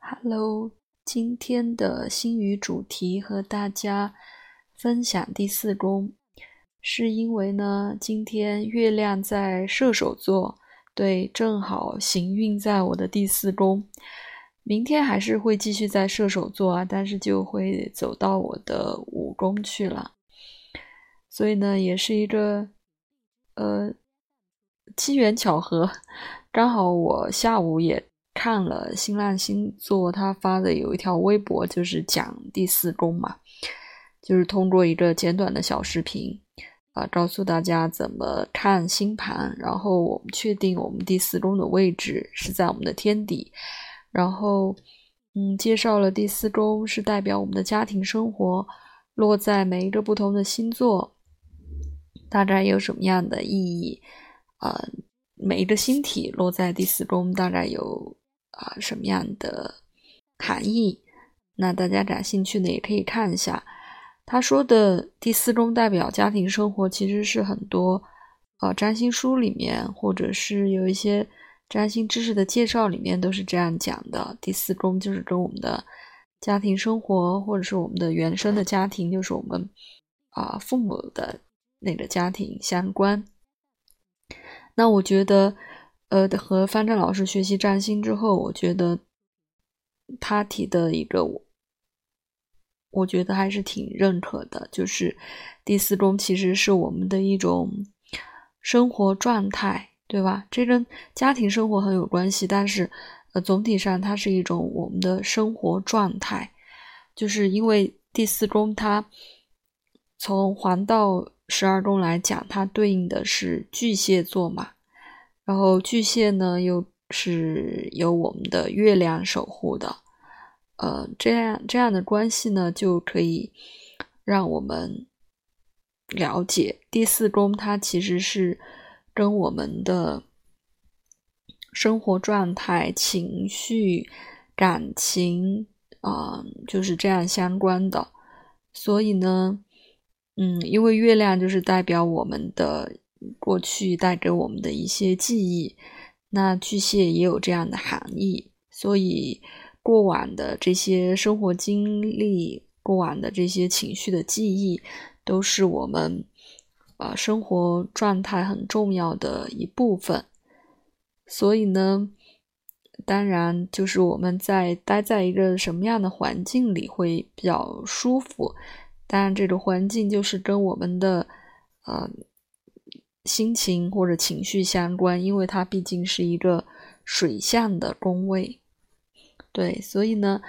Hello，今天的星语主题和大家分享第四宫，是因为呢，今天月亮在射手座，对，正好行运在我的第四宫。明天还是会继续在射手座啊，但是就会走到我的五宫去了。所以呢，也是一个呃机缘巧合，刚好我下午也。看了新浪星座他发的有一条微博，就是讲第四宫嘛，就是通过一个简短的小视频啊，告诉大家怎么看星盘，然后我们确定我们第四宫的位置是在我们的天底，然后嗯，介绍了第四宫是代表我们的家庭生活，落在每一个不同的星座，大概有什么样的意义啊？每一个星体落在第四宫，大概有。啊，什么样的含义？那大家感兴趣的也可以看一下。他说的第四宫代表家庭生活，其实是很多呃占星书里面，或者是有一些占星知识的介绍里面都是这样讲的。第四宫就是跟我们的家庭生活，或者是我们的原生的家庭，就是我们啊父母的那个家庭相关。那我觉得。呃，和方正老师学习占星之后，我觉得他提的一个，我我觉得还是挺认可的，就是第四宫其实是我们的一种生活状态，对吧？这跟家庭生活很有关系，但是呃，总体上它是一种我们的生活状态，就是因为第四宫它从黄道十二宫来讲，它对应的是巨蟹座嘛。然后巨蟹呢，又是由我们的月亮守护的，呃，这样这样的关系呢，就可以让我们了解第四宫，它其实是跟我们的生活状态、情绪、感情啊，就是这样相关的。所以呢，嗯，因为月亮就是代表我们的。过去带给我们的一些记忆，那巨蟹也有这样的含义，所以过往的这些生活经历、过往的这些情绪的记忆，都是我们啊生活状态很重要的一部分。所以呢，当然就是我们在待在一个什么样的环境里会比较舒服，当然这个环境就是跟我们的呃。心情或者情绪相关，因为它毕竟是一个水象的宫位，对，所以呢，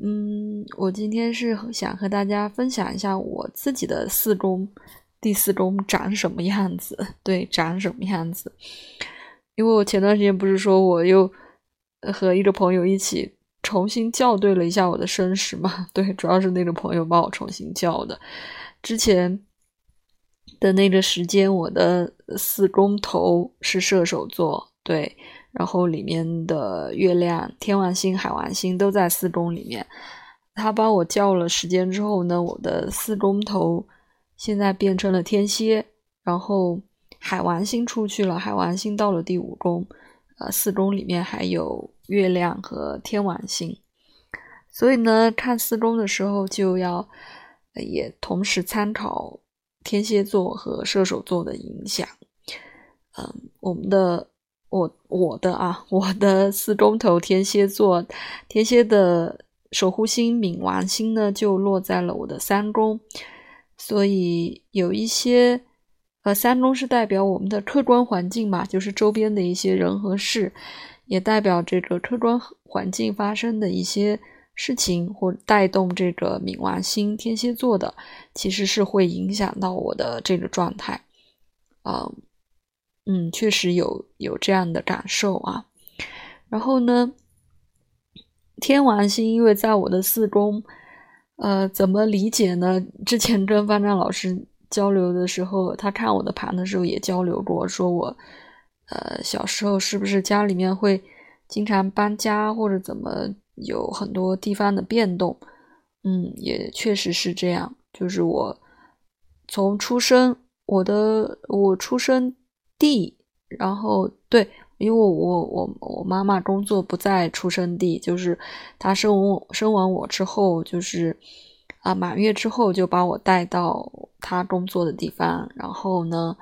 嗯，我今天是想和大家分享一下我自己的四宫，第四宫长什么样子，对，长什么样子。因为我前段时间不是说我又和一个朋友一起重新校对了一下我的生时嘛，对，主要是那个朋友帮我重新校的，之前。的那个时间，我的四宫头是射手座，对，然后里面的月亮、天王星、海王星都在四宫里面。他帮我叫了时间之后呢，我的四宫头现在变成了天蝎，然后海王星出去了，海王星到了第五宫，呃，四宫里面还有月亮和天王星，所以呢，看四宫的时候就要也同时参考。天蝎座和射手座的影响，嗯，我们的我我的啊，我的四宫头天蝎座，天蝎的守护星冥王星呢，就落在了我的三宫，所以有一些呃，三宫是代表我们的客观环境嘛，就是周边的一些人和事，也代表这个客观环境发生的一些。事情或带动这个冥王星天蝎座的，其实是会影响到我的这个状态，啊，嗯，确实有有这样的感受啊。然后呢，天王星因为在我的四宫，呃，怎么理解呢？之前跟方丈老师交流的时候，他看我的盘的时候也交流过，说我，呃，小时候是不是家里面会经常搬家或者怎么？有很多地方的变动，嗯，也确实是这样。就是我从出生，我的我出生地，然后对因为我我我妈妈工作不在出生地，就是她生我生完我之后，就是啊满月之后就把我带到她工作的地方，然后呢，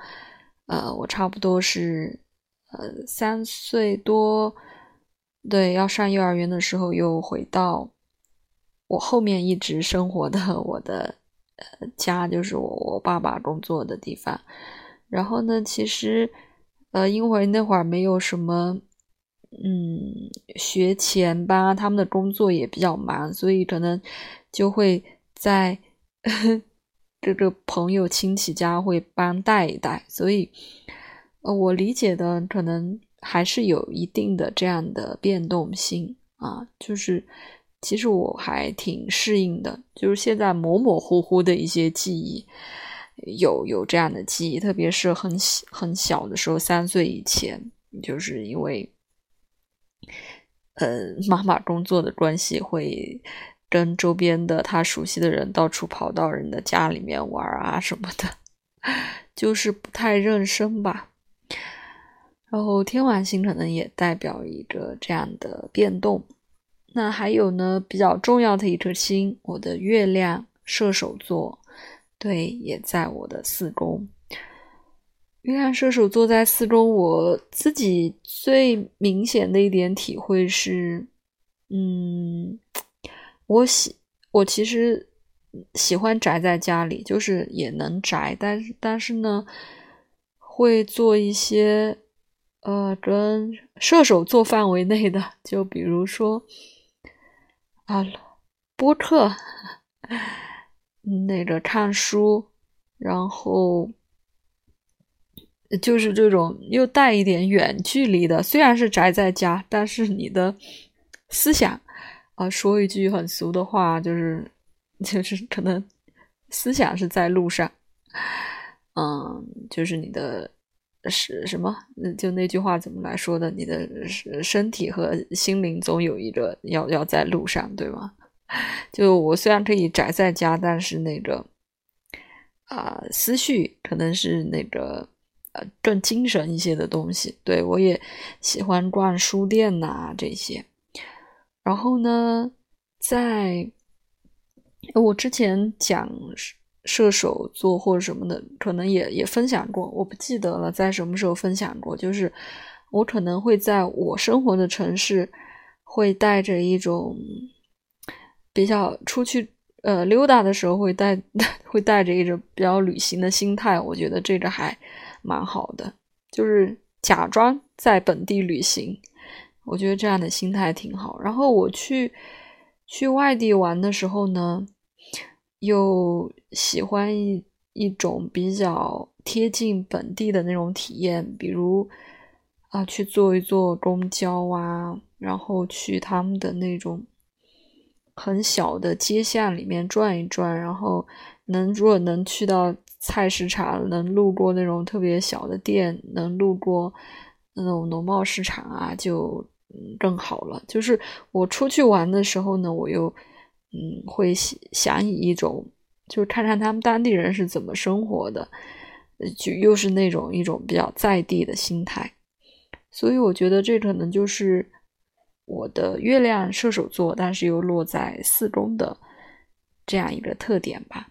呃，我差不多是呃三岁多，对，要上幼儿园的时候又回到我后面一直生活的我的呃家，就是我我爸爸工作的地方，然后呢，其实。呃，因为那会儿没有什么，嗯，学前班，他们的工作也比较忙，所以可能就会在 这个朋友亲戚家会帮带一带，所以，呃，我理解的可能还是有一定的这样的变动性啊，就是其实我还挺适应的，就是现在模模糊糊的一些记忆。有有这样的记忆，特别是很小很小的时候，三岁以前，就是因为，呃，妈妈工作的关系，会跟周边的他熟悉的人到处跑到人的家里面玩啊什么的，就是不太认生吧。然后天王星可能也代表一个这样的变动。那还有呢，比较重要的一颗星，我的月亮射手座。对，也在我的四宫。月亮射手座在四宫，我自己最明显的一点体会是，嗯，我喜我其实喜欢宅在家里，就是也能宅，但是但是呢，会做一些呃跟射手座范围内的，就比如说啊播客。那个看书，然后就是这种又带一点远距离的，虽然是宅在家，但是你的思想啊，说一句很俗的话，就是 就是可能思想是在路上，嗯，就是你的是什么？就那句话怎么来说的？你的身体和心灵总有一个要要在路上，对吗？就我虽然可以宅在家，但是那个啊，思绪可能是那个呃更精神一些的东西。对我也喜欢逛书店呐这些。然后呢，在我之前讲射手座或者什么的，可能也也分享过，我不记得了在什么时候分享过。就是我可能会在我生活的城市会带着一种。比较出去呃溜达的时候会带 会带着一种比较旅行的心态，我觉得这个还蛮好的，就是假装在本地旅行，我觉得这样的心态挺好。然后我去去外地玩的时候呢，又喜欢一一种比较贴近本地的那种体验，比如啊去坐一坐公交啊，然后去他们的那种。很小的街巷里面转一转，然后能如果能去到菜市场，能路过那种特别小的店，能路过那种农贸市场啊，就更好了。就是我出去玩的时候呢，我又嗯会想以一种，就是看看他们当地人是怎么生活的，就又是那种一种比较在地的心态。所以我觉得这可能就是。我的月亮射手座，但是又落在四宫的这样一个特点吧。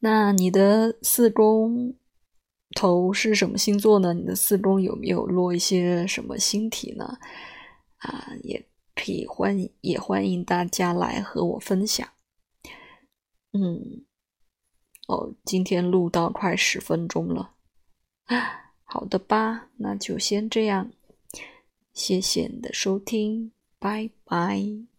那你的四宫头是什么星座呢？你的四宫有没有落一些什么星体呢？啊，也可以欢，也欢迎大家来和我分享。嗯，哦，今天录到快十分钟了，好的吧，那就先这样。谢谢你的收听，拜拜。